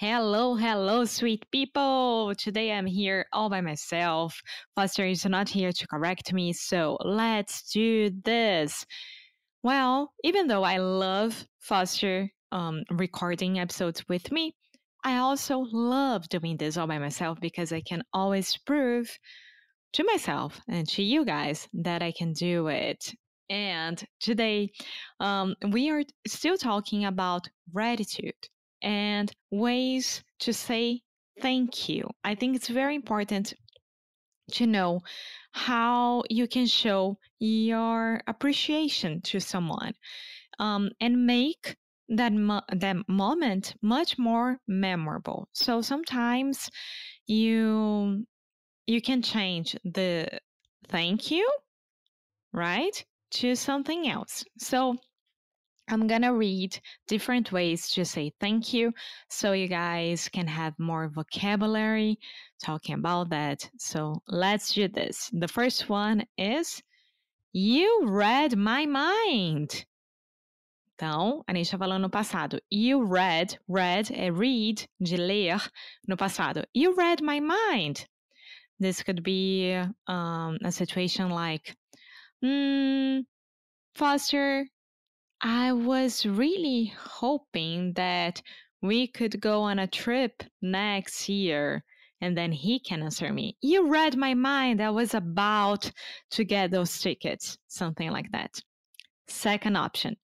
Hello, hello, sweet people. Today I'm here all by myself. Foster is not here to correct me, so let's do this. Well, even though I love Foster um, recording episodes with me, I also love doing this all by myself because I can always prove to myself and to you guys that I can do it. And today, um, we are still talking about gratitude and ways to say thank you. I think it's very important to know how you can show your appreciation to someone um, and make that mo- that moment much more memorable. So sometimes you you can change the thank you, right, to something else. So I'm gonna read different ways to say thank you so you guys can have more vocabulary talking about that. So let's do this. The first one is You read my mind. Então, a gente está falando no passado. You read, read é read, de ler, no passado. You read my mind. This could be um, a situation like, mm, Foster, I was really hoping that we could go on a trip next year. And then he can answer me, You read my mind. I was about to get those tickets. Something like that. Second option,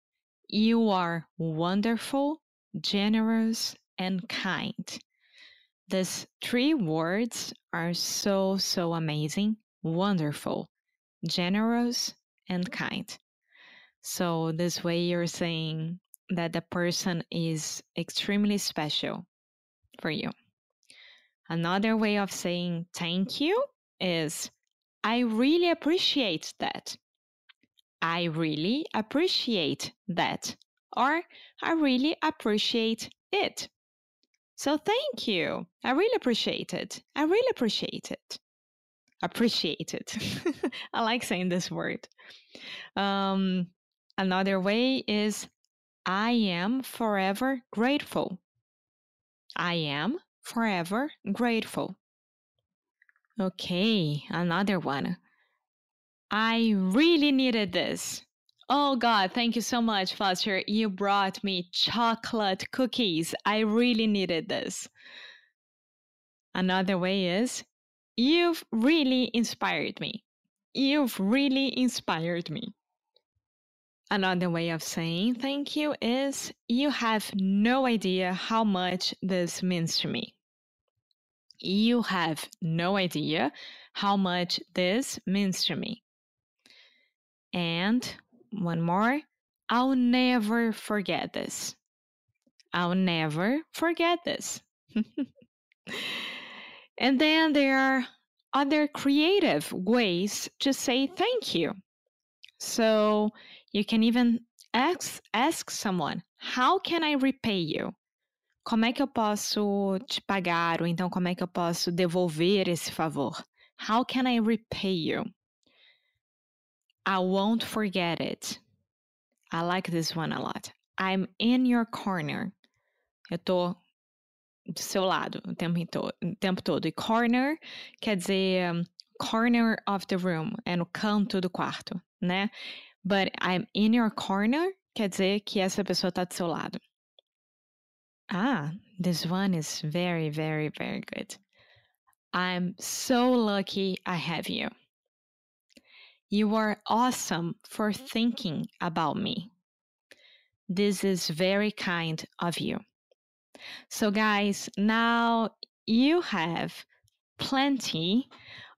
You are wonderful, generous, and kind. These three words are so, so amazing. Wonderful, generous, and kind. So, this way you're saying that the person is extremely special for you. Another way of saying thank you is I really appreciate that. I really appreciate that. Or I really appreciate it. So thank you. I really appreciate it. I really appreciate it. Appreciate it. I like saying this word. Um, Another way is I am forever grateful. I am forever grateful. Okay, another one. I really needed this. Oh God, thank you so much, Foster. You brought me chocolate cookies. I really needed this. Another way is You've really inspired me. You've really inspired me. Another way of saying thank you is you have no idea how much this means to me. You have no idea how much this means to me. And one more, I'll never forget this. I'll never forget this. and then there are other creative ways to say thank you. So you can even ask, ask someone, how can I repay you? Como é que eu posso te pagar? Ou então, como é que eu posso devolver esse favor? How can I repay you? I won't forget it. I like this one a lot. I'm in your corner. Eu tô do seu lado o tempo, o tempo todo. E corner quer dizer um, corner of the room, é no canto do quarto, né? But I'm in your corner quer dizer que essa pessoa está do seu lado. Ah, this one is very, very, very good. I'm so lucky I have you. You are awesome for thinking about me. This is very kind of you. So, guys, now you have plenty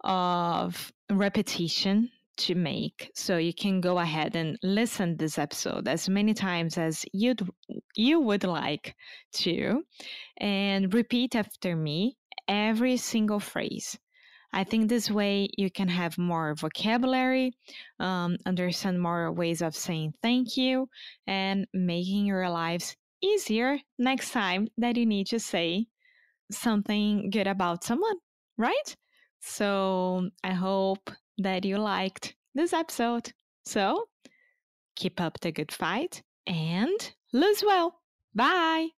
of repetition to make so you can go ahead and listen this episode as many times as you'd you would like to and repeat after me every single phrase. I think this way you can have more vocabulary um, understand more ways of saying thank you and making your lives easier next time that you need to say something good about someone right? So i hope that you liked this episode. So keep up the good fight and lose well. Bye.